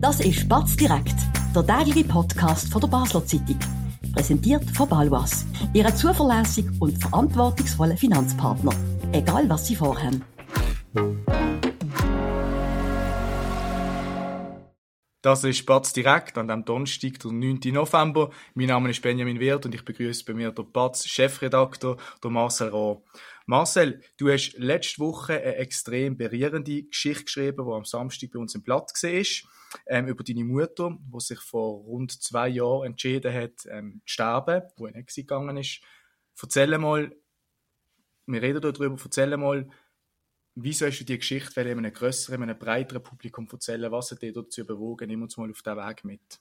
Das ist Batz direkt, der tägliche Podcast von der Basler Zeitung. Präsentiert von Balwas, Ihrem zuverlässigen und verantwortungsvollen Finanzpartner. Egal was Sie vorhaben. Das ist Batz direkt an dem Donnerstag, der 9. November. Mein Name ist Benjamin Wirth und ich begrüße bei mir den Batz Chefredaktor, der Marcel Rohr. Marcel, du hast letzte Woche eine extrem berührende Geschichte geschrieben, die am Samstag bei uns im Blatt war, ähm, über deine Mutter, die sich vor rund zwei Jahren entschieden hat, ähm, zu sterben, wo in Exit gegangen ist. Erzähl mal, wir reden darüber, erzähl mal, wieso hast du die Geschichte in einem größeren, einem breiteren Publikum erzählen? Was hat dich dazu bewogen? Nimm uns mal auf diesen Weg mit.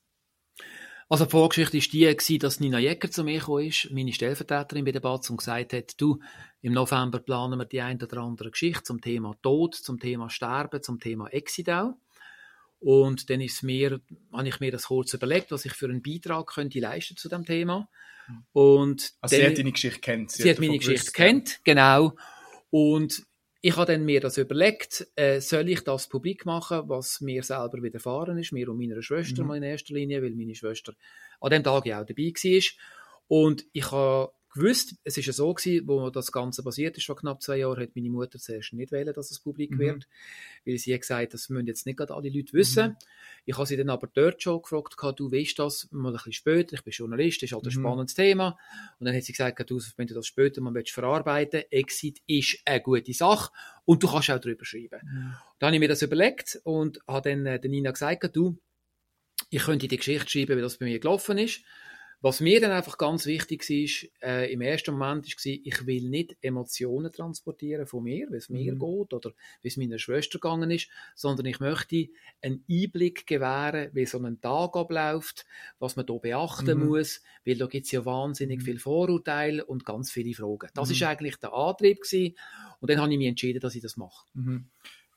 Also die Vorgeschichte war die, dass Nina Jäger zu mir ist, meine Stellvertreterin bei der BATS, und gesagt hat, du, im November planen wir die ein oder andere Geschichte zum Thema Tod, zum Thema Sterben, zum Thema Exidau. Und dann ist mir, habe ich mir das kurz überlegt, was ich für einen Beitrag könnte leisten zu dem Thema. Und also dann, sie hat deine Geschichte kennt. Sie, sie hat meine Geschichte kennt, genau. Und ich habe dann mir das überlegt, äh, soll ich das publik machen, was mir selber widerfahren ist, mir und meiner Schwester mhm. mal in erster Linie, weil meine Schwester an dem Tag ja auch dabei war. Und ich habe gewusst, es ist ja so gewesen, wo das Ganze passiert ist, vor knapp zwei Jahren, hat meine Mutter zuerst nicht wählen, dass es publik mhm. wird, weil sie hat gesagt, das müssen jetzt nicht gerade alle Leute wissen. Mhm. Ich habe sie dann aber dort schon gefragt, du weißt das mal ein bisschen später, ich bin Journalist, das ist halt ein mhm. spannendes Thema. Und dann hat sie gesagt, du, wenn du das später mal verarbeiten willst, Exit ist eine gute Sache und du kannst auch darüber schreiben. Mhm. Dann habe ich mir das überlegt und habe dann äh, Nina gesagt, du, ich könnte die Geschichte schreiben, wie das bei mir gelaufen ist. Was mir dann einfach ganz wichtig ist, äh, im ersten Moment war, ich will nicht Emotionen transportieren von mir, wie es mir mhm. geht oder wie es meiner Schwester gegangen ist, sondern ich möchte einen Einblick gewähren, wie so ein Tag abläuft, was man da beachten mhm. muss, weil da gibt es ja wahnsinnig mhm. viel Vorurteile und ganz viele Fragen. Das ist mhm. eigentlich der Antrieb gewesen. und dann habe ich mich entschieden, dass ich das mache.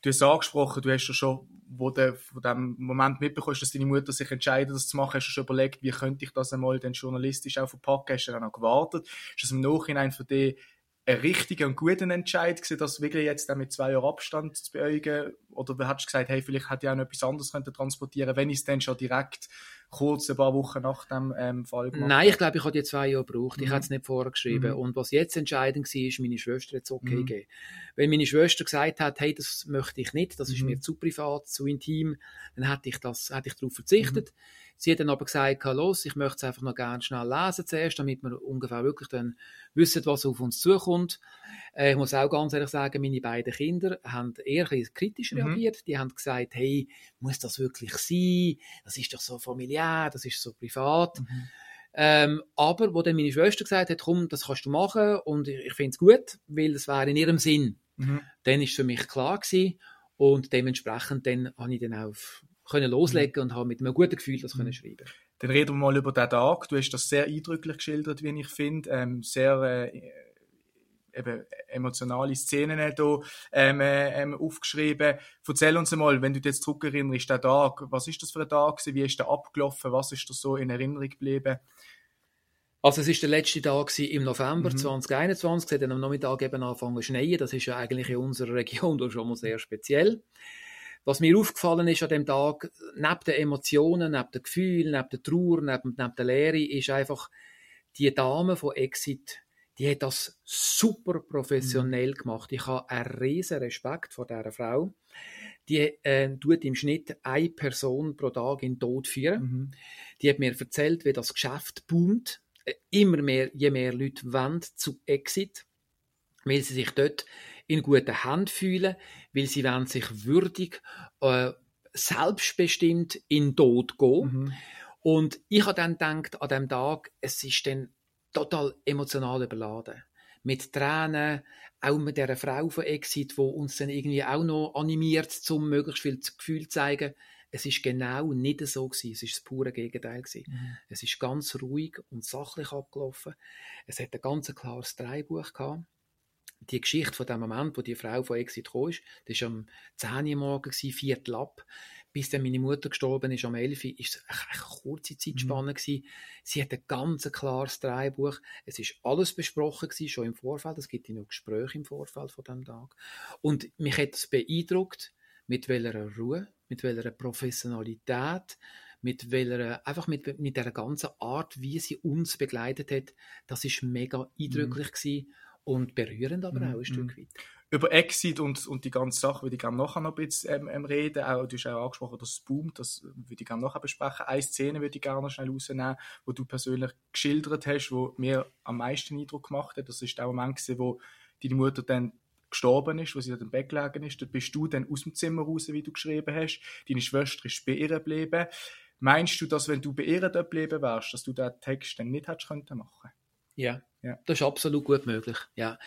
Du hast angesprochen, du hast ja schon, wo du von dem Moment mitbekommst, dass deine Mutter sich entscheidet, das zu machen, hast du schon überlegt, wie könnte ich das einmal dann journalistisch auch verpacken? Hast du dann auch gewartet? Ist das im Nachhinein für dich ein richtiger und guter Entscheid gewesen, das wirklich jetzt dann mit zwei Jahren Abstand zu beäugen? Oder hast du gesagt, hey, vielleicht hätte ich auch noch etwas anderes können transportieren wenn ich es dann schon direkt kurz ein paar Wochen nach dem ähm, Fall gemacht Nein, ich glaube, ich habe die zwei Jahre gebraucht. Mhm. Ich habe es nicht vorher geschrieben. Mhm. Und was jetzt entscheidend war, ist, meine Schwester jetzt okay mhm. gegeben. Wenn meine Schwester gesagt hat, hey, das möchte ich nicht, das ist mhm. mir zu privat, zu intim, dann hätte ich das, hätte ich darauf verzichtet. Sie hat dann aber gesagt, los, ich möchte es einfach noch gerne schnell lesen zuerst, damit wir ungefähr wirklich dann wissen, was auf uns zukommt. Äh, ich muss auch ganz ehrlich sagen, meine beiden Kinder haben eher kritisch mhm. reagiert. Die haben gesagt, hey, muss das wirklich sein? Das ist doch so familiär, das ist so privat. Mhm. Ähm, aber wo dann meine Schwester gesagt hat, komm, das kannst du machen und ich, ich finde es gut, weil es wäre in ihrem Sinn, mhm. dann ist für mich klar gewesen und dementsprechend dann habe ich dann auch können loslegen mhm. und habe mit einem guten Gefühl das können mhm. schreiben. Dann reden wir mal über den Tag. Du hast das sehr eindrücklich geschildert, wie ich finde. Ähm, sehr äh, eben emotionale Szenen hier ähm, äh, ähm, aufgeschrieben. Erzähl uns mal, wenn du dich jetzt zurückerinnerst, der Tag, was ist das für ein Tag Wie ist der abgelaufen? Was ist da so in Erinnerung geblieben? Also es ist der letzte Tag im November mhm. 2021, es hat am Nachmittag eben angefangen zu schneien. Das ist ja eigentlich in unserer Region schon mal sehr speziell. Was mir aufgefallen ist an dem Tag, neben den Emotionen, neben den Gefühlen, neben der Trauer, neben, neben der Lehre, ist einfach die Dame von Exit, die hat das super professionell mhm. gemacht. Ich habe einen riesen Respekt vor dieser Frau. Die äh, tut im Schnitt eine Person pro Tag in den Tod führen. Mhm. Die hat mir erzählt, wie das Geschäft boomt. Äh, immer mehr, je mehr Leute wollen zu Exit, weil sie sich dort in guten Händen fühlen, weil sie wollen sich würdig, äh, selbstbestimmt in den Tod gehen. Mhm. Und ich habe dann gedacht, an dem Tag, es ist dann total emotional überladen. Mit Tränen, auch mit der Frau von Exit, wo uns dann irgendwie auch noch animiert, zum möglichst viel Gefühl zu zeigen. Es ist genau nicht so gewesen. Es ist das pure Gegenteil gewesen. Mhm. Es ist ganz ruhig und sachlich abgelaufen. Es hat ein ganz klares Dreibuch gehabt die Geschichte von dem Moment, wo die Frau von Exit kam, das war am 10 Uhr morgens, Viertel ab, bis dann meine Mutter gestorben ist, am 11 Uhr, war es eine kurze Zeitspanne. Mhm. Sie hat ein ganz klares Drehbuch. Es ist alles besprochen gewesen, schon im Vorfeld. Es gibt ja noch Gespräche im Vorfeld von dem Tag. Und mich hat es beeindruckt, mit welcher Ruhe, mit welcher Professionalität, mit welcher, einfach mit, mit der ganzen Art, wie sie uns begleitet hat, das ist mega eindrücklich mhm. gewesen und berührend aber mhm. auch ein Stück weit. Über Exit und, und die ganze Sache würde ich gerne nachher noch ein bisschen ähm, reden. Auch, du hast auch angesprochen, dass es boomt, das würde ich gerne nachher besprechen. Eine Szene würde ich gerne noch schnell rausnehmen, wo du persönlich geschildert hast, wo mir am meisten Eindruck gemacht hat. Das ist ein Moment, wo deine Mutter dann gestorben ist, wo sie dann im Bett gelegen ist. Dort bist du dann aus dem Zimmer raus, wie du geschrieben hast. Deine Schwester ist bei ihr geblieben. Meinst du, dass wenn du bei ihr dort geblieben wärst, dass du den Text dann nicht hättest machen können? Ja, ja. Das ist absolut gut möglich. Ja.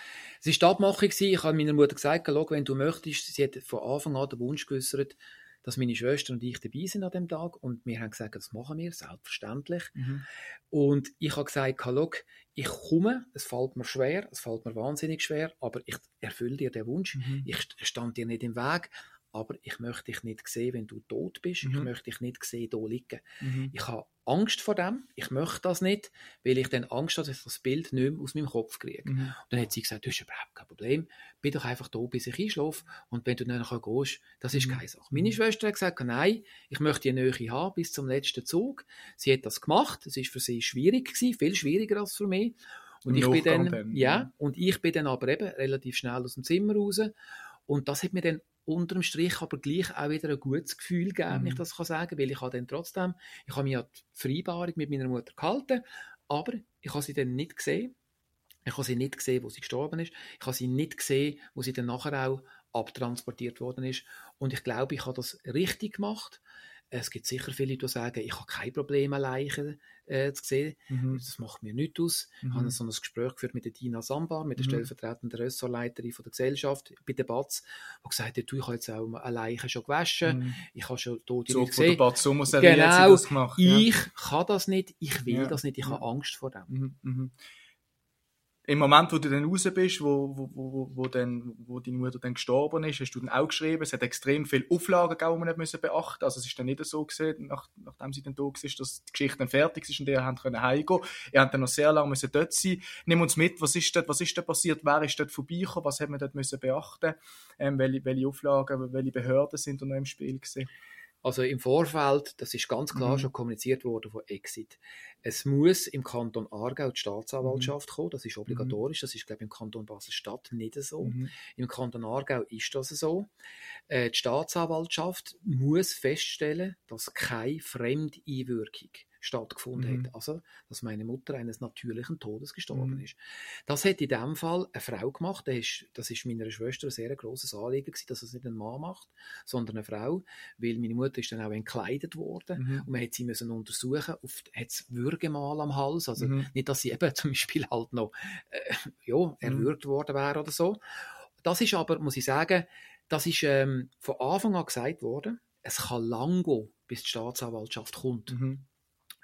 Es war die Abmachung, ich habe meiner Mutter gesagt, wenn du möchtest, sie hat von Anfang an den Wunsch geäußert, dass meine Schwester und ich dabei sind an dem Tag und wir haben gesagt, das machen wir, selbstverständlich. Mhm. Und ich habe gesagt, Look, ich komme, es fällt mir schwer, es fällt mir wahnsinnig schwer, aber ich erfülle dir den Wunsch, mhm. ich stand dir nicht im Weg, aber ich möchte dich nicht sehen, wenn du tot bist. Mhm. Ich möchte dich nicht sehen, hier liegen. Mhm. Ich habe Angst vor dem. Ich möchte das nicht, weil ich dann Angst habe, dass ich das Bild nicht mehr aus meinem Kopf kriege. Mhm. Und dann hat sie gesagt, du hast überhaupt kein Problem. Bin doch einfach da, bis ich einschlafe. Und wenn du dann nachher gehst, das ist mhm. keine Sache. Meine mhm. Schwester hat gesagt, nein, ich möchte die Nähe haben bis zum letzten Zug. Sie hat das gemacht. Es war für sie schwierig gewesen, viel schwieriger als für mich. Und ich bin dann, dann, ja, und ich bin dann aber eben relativ schnell aus dem Zimmer raus. Und das hat mir dann unterm Strich aber gleich auch wieder ein gutes Gefühl gegeben, mhm. wenn ich mhm. das kann sagen, weil ich habe dann trotzdem, ich habe mich an die Vereinbarung mit meiner Mutter gehalten, aber ich habe sie dann nicht gesehen. Ich habe sie nicht gesehen, wo sie gestorben ist. Ich habe sie nicht gesehen, wo sie dann nachher auch abtransportiert worden ist. Und ich glaube, ich habe das richtig gemacht. Es gibt sicher viele, die sagen, ich habe kein Problem, Leichen äh, zu sehen. Mhm. Das macht mir nichts aus. Mhm. Ich habe so ein Gespräch geführt mit der Dina Sambar, mit der mhm. stellvertretenden Ressortleiterin von der Gesellschaft bei der BATS, die gesagt hat, du, ich habe jetzt auch eine Leiche schon gewaschen, mhm. ich habe schon tote so, Leute gesehen. Der Sommer genau, das gemacht, ja. ich kann das nicht, ich will ja. das nicht, ich habe Angst vor dem. Im Moment, wo du dann raus bist, wo, wo, wo, wo, dann, wo deine Mutter dann gestorben ist, hast du dann auch geschrieben, es hat extrem viele Auflagen gegeben, die man nicht müssen beachten Also es ist dann nicht so gesehen, nach, nachdem sie dann da war, dass die Geschichte dann fertig ist und ihr habt können heimgehen. Ihr habt dann noch sehr lange müssen dort sein. Nimm uns mit, was ist dort, was ist dort passiert, wer ist dort vorbeigekommen, was hat man dort müssen beachten, ähm, welche, welche Auflagen, welche Behörden sind da noch im Spiel gewesen. Also im Vorfeld, das ist ganz klar mhm. schon kommuniziert worden von Exit. Es muss im Kanton Aargau die Staatsanwaltschaft mhm. kommen, das ist obligatorisch, das ist glaube ich im Kanton Basel-Stadt nicht so. Mhm. Im Kanton Aargau ist das so. Äh, die Staatsanwaltschaft muss feststellen, dass keine Fremdeinwirkung stattgefunden mhm. hat. Also, dass meine Mutter eines natürlichen Todes gestorben mhm. ist. Das hat in dem Fall eine Frau gemacht. Das ist, das ist meiner Schwester ein sehr großes Anliegen gewesen, dass es nicht ein Mann macht, sondern eine Frau, weil meine Mutter ist dann auch entkleidet worden mhm. und man hat sie müssen untersuchen. Oft hat es Würgemal am Hals, also mhm. nicht, dass sie eben zum Beispiel halt noch äh, ja, mhm. erwürgt worden wäre oder so. Das ist aber, muss ich sagen, das ist ähm, von Anfang an gesagt worden, es kann lang gehen, bis die Staatsanwaltschaft kommt. Mhm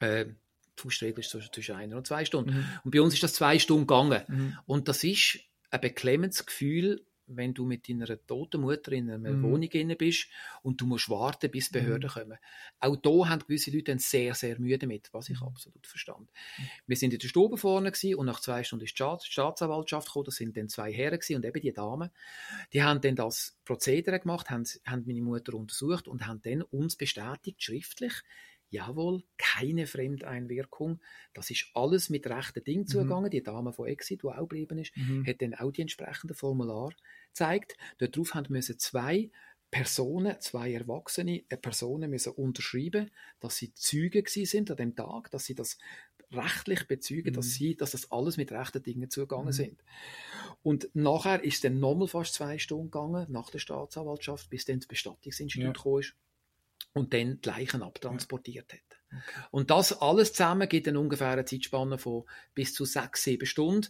äh, Faustregel ist zwischen einer und zwei Stunden. Mhm. Und bei uns ist das zwei Stunden gegangen. Mhm. Und das ist ein beklemmendes Gefühl, wenn du mit deiner toten Mutter in einer mhm. Wohnung inne bist und du musst warten, bis die Behörden mhm. kommen. Auch da haben gewisse Leute sehr, sehr müde mit, was ich mhm. absolut verstand. Mhm. Wir sind in der Stube vorne und nach zwei Stunden ist die Staatsanwaltschaft gekommen, das sind dann zwei Herren gewesen, und eben die Damen. Die haben dann das Prozedere gemacht, haben, haben meine Mutter untersucht und haben dann uns bestätigt, schriftlich, jawohl, keine Fremdeinwirkung. Das ist alles mit rechten Dingen mhm. zugegangen. Die Dame von Exit, die auch geblieben ist, mhm. hat dann auch die entsprechenden Formular gezeigt. Darauf haben müssen zwei Personen, zwei erwachsene Personen müssen unterschreiben, dass sie Zeugen sind an dem Tag, dass sie das rechtlich bezeugen, mhm. dass sie, dass das alles mit rechten Dingen zugegangen mhm. sind. Und nachher ist dann nochmal fast zwei Stunden gegangen, nach der Staatsanwaltschaft, bis dann das Bestattungsinstitut ja. gekommen ist und dann die Leichen abtransportiert hat. Okay. Und das alles zusammen gibt dann ungefähr eine Zeitspanne von bis zu sechs, sieben Stunden.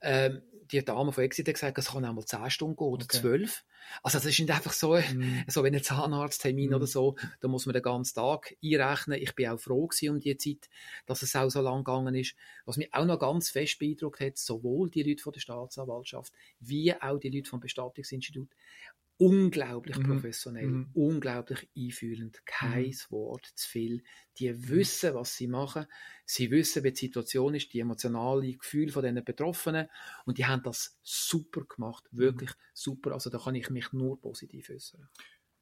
Ähm, die Dame von Exit hat gesagt, es kann auch mal zehn Stunden gehen oder okay. zwölf. Also das ist nicht einfach so, mm. so wie ein Zahnarzttermin mm. oder so, da muss man den ganzen Tag einrechnen. Ich bin auch froh um die Zeit, dass es auch so lang gegangen ist. Was mich auch noch ganz fest beeindruckt hat, sowohl die Leute von der Staatsanwaltschaft wie auch die Leute vom Bestattungsinstitut, unglaublich mhm. professionell, mhm. unglaublich einfühlend, kein mhm. Wort zu viel. Die mhm. wissen, was sie machen, sie wissen, wie die Situation ist, die emotionale Gefühle von den Betroffenen und die haben das super gemacht, mhm. wirklich super. Also da kann ich mich nur positiv äußern.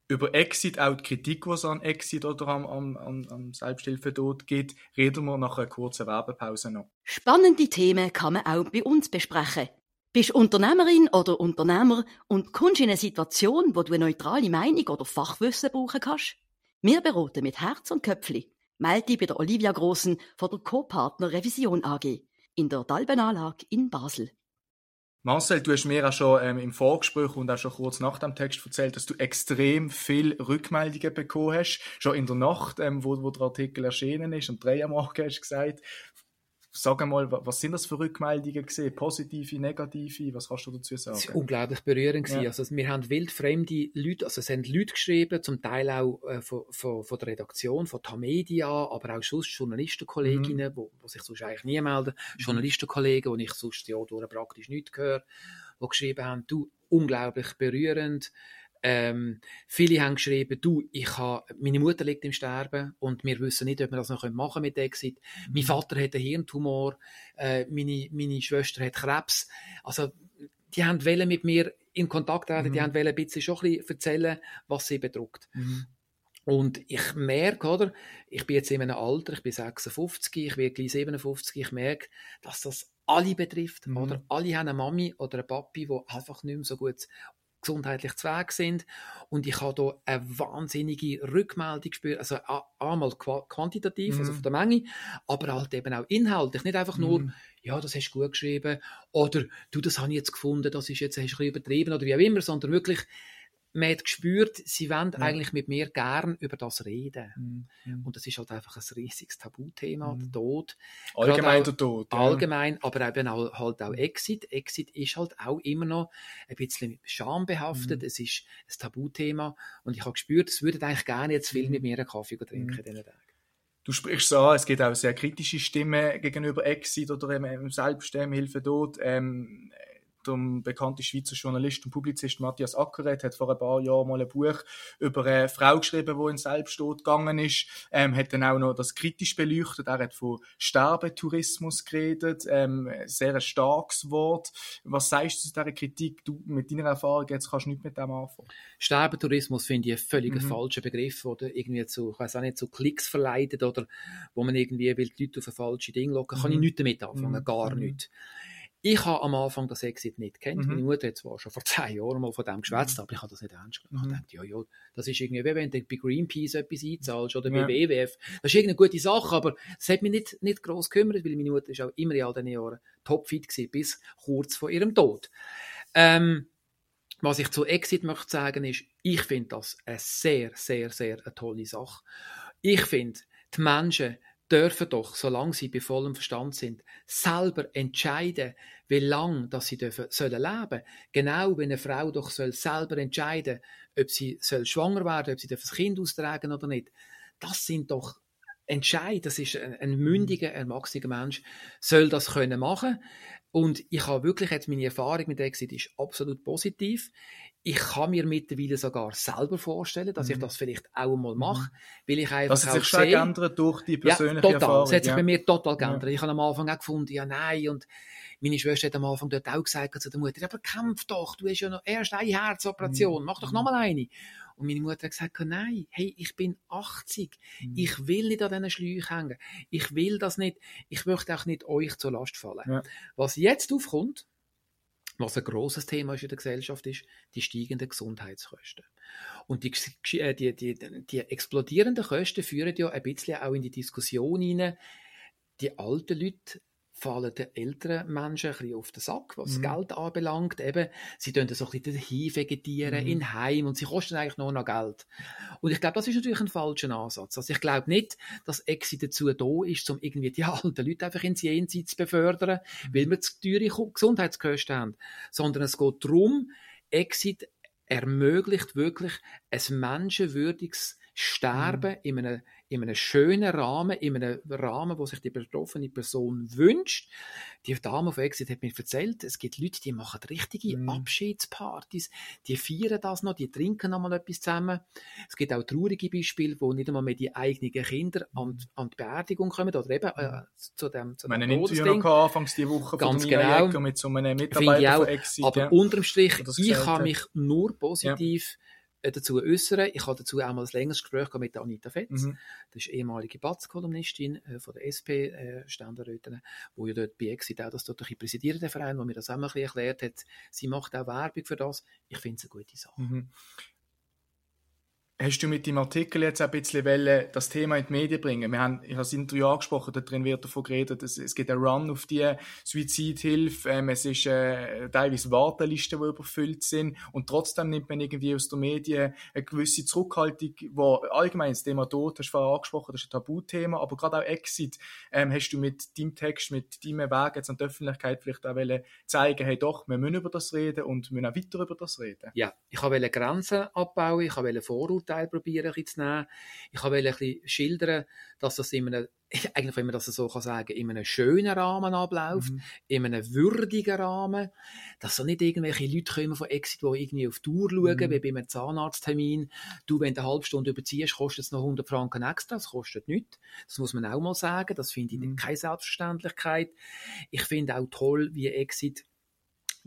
über Exit, auch die Kritik, die es an Exit oder am, am, am, am Selbsthilfetod gibt, reden wir nach einer kurzen Werbepause noch. Spannende Themen kann man auch bei uns besprechen. Bist Unternehmerin oder Unternehmer und kommst in eine Situation, wo du eine neutrale Meinung oder Fachwissen brauchen kannst? Wir beraten mit Herz und Köpfli. Melde dich bei der Olivia Grossen von der Co-Partner Revision AG in der Dalbenanlage in Basel. Marcel, du hast mir auch schon ähm, im Vorgespräch und auch schon kurz nach dem Text erzählt, dass du extrem viel Rückmeldungen bekommen hast. Schon in der Nacht, ähm, wo, wo der Artikel erschienen ist, um drei am Morgen hast du gesagt, Sag einmal, was sind das für Rückmeldungen gesehen? Positive, negative? Was kannst du dazu sagen? Es war unglaublich berührend. Ja. Also, wir haben wildfremde Leute, also es haben Leute geschrieben, zum Teil auch äh, von, von, von, der Redaktion, von Tamedia, aber auch sonst Journalistenkolleginnen, mhm. wo, wo sich sonst eigentlich nie melden. Mhm. Journalistenkollegen, wo ich sonst ja durch praktisch nicht höre, die geschrieben haben, du, unglaublich berührend. Ähm, viele haben geschrieben, du, ich habe, meine Mutter liegt im Sterben und wir wissen nicht, ob wir das noch machen mit Exit. Mhm. Mein Vater hat einen Hirntumor, äh, meine, meine Schwester hat Krebs. Also, die haben mit mir in Kontakt treten, mhm. die haben ein bisschen schon ein bisschen erzählen, was sie bedrückt. Mhm. Und ich merke, oder, ich bin jetzt in einem Alter, ich bin 56, ich werde gleich 57, ich merke, dass das alle betrifft, mhm. oder? Alle haben eine Mami oder einen Papi, die einfach nicht mehr so gut gesundheitlich zu Weg sind. Und ich habe hier eine wahnsinnige Rückmeldung gespürt, also einmal quantitativ, also mhm. von der Menge, aber halt eben auch inhaltlich. Nicht einfach nur, mm. ja, das hast du gut geschrieben, oder du, das habe ich jetzt gefunden, das ist jetzt, hast du ein bisschen übertrieben, oder wie auch immer, sondern wirklich, man hat gespürt, sie wollen ja. eigentlich mit mir gern über das reden. Mhm. Und das ist halt einfach ein riesiges Tabuthema, mhm. der Tod. Allgemein der Tod. Ja. Allgemein, aber eben auch, halt auch Exit. Exit ist halt auch immer noch ein bisschen schambehaftet. Mhm. Es ist ein Tabuthema. Und ich habe gespürt, es würden eigentlich gerne jetzt viel mit mir einen Kaffee trinken mhm. diesen Tagen. Du sprichst so an, es gibt auch sehr kritische Stimmen gegenüber Exit oder eben Selbsthilfe dort. Ähm, der bekannte Schweizer Journalist und Publizist Matthias Ackeret hat vor ein paar Jahren mal ein Buch über eine Frau geschrieben, die in Selbsttod gegangen ist. Ähm, hat dann auch noch das kritisch beleuchtet. Er hat von Sterbetourismus geredet. Ähm, sehr ein starkes Wort. Was sagst du zu dieser Kritik? Du mit deiner Erfahrung jetzt kannst du nicht mit dem anfangen. Sterbetourismus finde ich ein völlig mhm. falscher Begriff, oder irgendwie zu, ich weiß auch nicht, zu Klicks verleitet oder wo man irgendwie will die Leute auf ein falsches Ding locken. Kann mhm. ich nichts damit anfangen, mhm. gar mhm. nicht. Ich habe am Anfang das Exit nicht kennt. Mhm. Meine Mutter hat zwar schon vor zehn Jahren mal von dem geschwätzt, mhm. aber ich habe das nicht ernst genommen. Mhm. Ich dachte, ja, ja, das ist irgendwie, wie wenn du bei Greenpeace etwas einzahlst oder bei ja. WWF. Das ist irgendeine gute Sache, aber es hat mich nicht, nicht gross gekümmert, weil meine Mutter ist auch immer in all diesen Jahren topfit gewesen, bis kurz vor ihrem Tod. Ähm, was ich zu Exit möchte sagen ist, ich finde das eine sehr, sehr, sehr eine tolle Sache. Ich finde, die Menschen dürfen doch, solange sie bei vollem Verstand sind, selber entscheiden, wie lange dass sie dürfen, sollen leben. Genau wie eine Frau doch soll selber entscheiden, ob sie soll schwanger werden, ob sie das Kind austragen oder nicht. Das sind doch Entscheid, das ist ein, ein mündiger, erwachsener Mensch, soll das können machen. Und ich habe wirklich jetzt meine Erfahrung mit Exit ist absolut positiv. Ich kann mir mittlerweile sogar selber vorstellen, dass mhm. ich das vielleicht auch mal mache, mhm. weil ich einfach Das hat sich schon geändert durch die persönliche ja, total. Erfahrung. Das hat sich ja. bei mir total geändert. Ja. Ich habe am Anfang auch gefunden, ja nein, und meine Schwester hat am Anfang dort auch gesagt zu der Mutter, aber kämpf doch, du hast ja noch erst eine Herzoperation, mhm. mach doch nochmal eine. Und meine Mutter hat gesagt, nein, hey, ich bin 80. Mhm. Ich will nicht an diesen Schläuchen hängen. Ich will das nicht. Ich möchte auch nicht euch zur Last fallen. Ja. Was jetzt aufkommt, was ein großes Thema ist in der Gesellschaft, ist die steigenden Gesundheitskosten. Und die, äh, die, die, die explodierenden Kosten führen ja ein bisschen auch in die Diskussion hinein, die alten Leute fallen den älteren Menschen ein bisschen auf den Sack, was mhm. Geld anbelangt. Eben, sie tun so ein bisschen dahin vegetieren, mhm. in Heim, und sie kosten eigentlich nur noch Geld. Und ich glaube, das ist natürlich ein falscher Ansatz. Also ich glaube nicht, dass Exit dazu da ist, um irgendwie die alten Leute einfach ins Jenseits zu befördern, mhm. weil wir zu teure Gesundheitskosten haben. Sondern es geht darum, Exit ermöglicht wirklich ein menschenwürdiges Sterben mhm. in einem in einem schönen Rahmen, in einem Rahmen, wo sich die betroffene Person wünscht. Die Dame auf Exit hat mir erzählt, es gibt Leute, die machen richtige mm. Abschiedspartys, die feiern das noch, die trinken noch mal etwas zusammen. Es gibt auch traurige Beispiele, wo nicht einmal mehr die eigenen Kinder an, an die Beerdigung kommen oder eben äh, zu dem zu Meine Interview noch anfangs die Woche Ganz von genau. mit so einem Mitarbeiter auch, von Exit. Aber ja. unterm Strich, ich habe mich nur positiv ja dazu äußern. Ich habe dazu einmal ein längeres Gespräch mit Anita Fetz. Mhm. Das ist ehemalige Batz-Kolumnistin äh, von der SP äh, wo ja dort bei Exit auch das dort ein präsidiert, der Verein, wo mir das auch mal ein erklärt hat. Sie macht auch Werbung für das. Ich finde es eine gute Sache. Mhm. Hast du mit dem Artikel jetzt ein bisschen wollen, das Thema in die Medien bringen? Wir haben, ich habe das Interview angesprochen, da drin wird davon geredet, dass es gibt einen Run auf die Suizidhilfe, ähm, es ist äh, teilweise Wartelisten, die überfüllt sind und trotzdem nimmt man irgendwie aus den Medien eine gewisse Zurückhaltung, wo allgemein das Thema Tod, hast du vorher angesprochen, das ist ein Tabuthema, aber gerade auch Exit, ähm, hast du mit deinem Text, mit deinem Weg jetzt an die Öffentlichkeit vielleicht auch wollen zeigen, hey doch, wir müssen über das reden und müssen auch weiter über das reden? Ja, ich wollte Grenzen abbauen, ich wollte Vorurteile Vorurteile probieren zu nehmen. Ich wollte ein bisschen schildern, dass das in einem, eigentlich, wenn man das so kann sagen, in einem schönen Rahmen abläuft, mhm. in einem würdigen Rahmen, dass so nicht irgendwelche Leute kommen von Exit, die irgendwie auf Tour schauen, mhm. wie bei einem Zahnarzttermin. Du, wenn du eine halbe Stunde überziehst, kostet es noch 100 Franken extra, das kostet nichts. Das muss man auch mal sagen, das finde ich mhm. keine Selbstverständlichkeit. Ich finde auch toll, wie Exit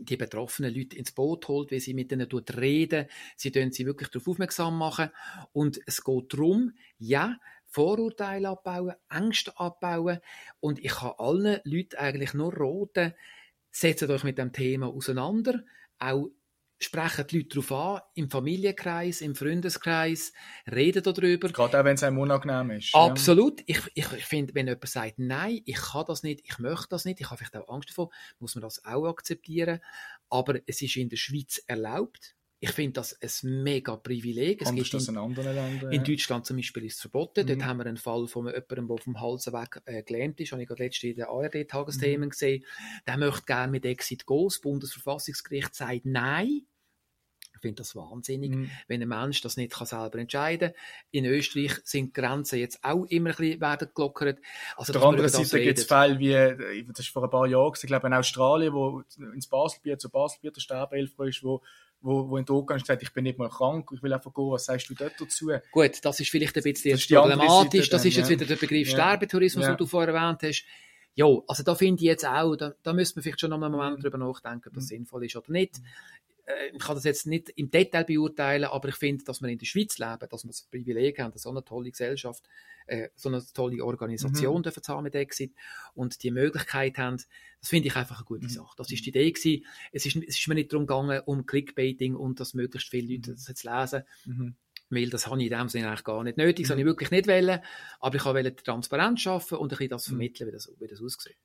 die betroffenen Leute ins Boot holt, wie sie mit ihnen reden. Sie tun sie wirklich darauf aufmerksam machen. Und es geht darum, ja, Vorurteile abbauen, Ängste abbauen. Und ich kann allen Leuten eigentlich nur raten, setzt euch mit dem Thema auseinander. Auch sprechen die Leute darauf an, im Familienkreis, im Freundeskreis, reden darüber. Gerade auch, wenn es einem unangenehm ist. Absolut. Ja. Ich, ich, ich finde, wenn jemand sagt, nein, ich kann das nicht, ich möchte das nicht, ich habe vielleicht auch Angst davor, muss man das auch akzeptieren. Aber es ist in der Schweiz erlaubt. Ich finde das ein mega Privileg. Es Anders gibt in, in anderen Ländern. In Deutschland zum Beispiel ist es verboten. Mhm. Dort haben wir einen Fall von jemandem, der vom Hals weg äh, gelähmt ist. Habe ich gerade letztens in den ARD-Tagesthemen mhm. gesehen. Der möchte gerne mit Exit gehen. Das Bundesverfassungsgericht sagt nein. Ich finde das wahnsinnig, mhm. wenn ein Mensch das nicht kann selber entscheiden kann. In Österreich sind die Grenzen jetzt auch immer ein bisschen werden gelockert. Also, Auf der anderen Seite gibt es Fälle wie, äh, das ist vor ein paar Jahren, ich glaube in Australien, wo ins Baselbiet, zu Baselbiet der Sterbehilfe ist, wo wo, wo in Togo und sagt, ich bin nicht mal krank, ich will einfach gehen, was sagst du dort dazu? Gut, das ist vielleicht ein bisschen das problematisch, das ist jetzt ja. wieder der Begriff ja. Sterbetourismus, ja. den du vorher erwähnt hast. Ja, also da finde ich jetzt auch, da, da müsste man vielleicht schon noch einen Moment mhm. drüber nachdenken, ob das mhm. sinnvoll ist oder nicht. Mhm. Äh, ich kann das jetzt nicht im Detail beurteilen, aber ich finde, dass wir in der Schweiz leben, dass wir das Privileg haben, so eine tolle Gesellschaft, äh, so eine tolle Organisation mhm. dürfen haben mit Exit und die Möglichkeit haben, das finde ich einfach eine gute mhm. Sache. Das ist die Idee gewesen. Es ist, es ist mir nicht darum gegangen, um Clickbaiting und dass möglichst viele Leute mhm. das jetzt lesen. Mhm. Weil das habe ich in dem Sinne eigentlich gar nicht nötig, das mhm. habe ich wirklich nicht wollen. Aber ich wollte Transparenz schaffen und ein bisschen das mhm. vermitteln, wie das, wie das aussieht.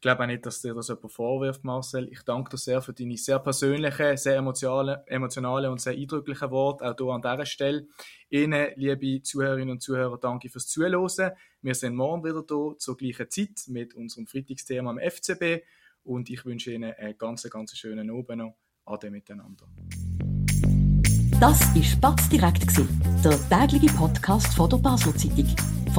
Ich glaube auch nicht, dass dir das jemand vorwirft, Marcel. Ich danke dir sehr für deine sehr persönlichen, sehr emotionalen, emotionalen und sehr eindrücklichen Worte, auch hier an dieser Stelle. Ihnen, liebe Zuhörerinnen und Zuhörer, danke fürs Zuhören. Wir sind morgen wieder hier zur gleichen Zeit mit unserem Freitagsthema am FCB und ich wünsche Ihnen einen ganz, ganz schönen Abend noch. Ade miteinander. Das war Spatz direkt, der tägliche Podcast von der Basel Zeitung.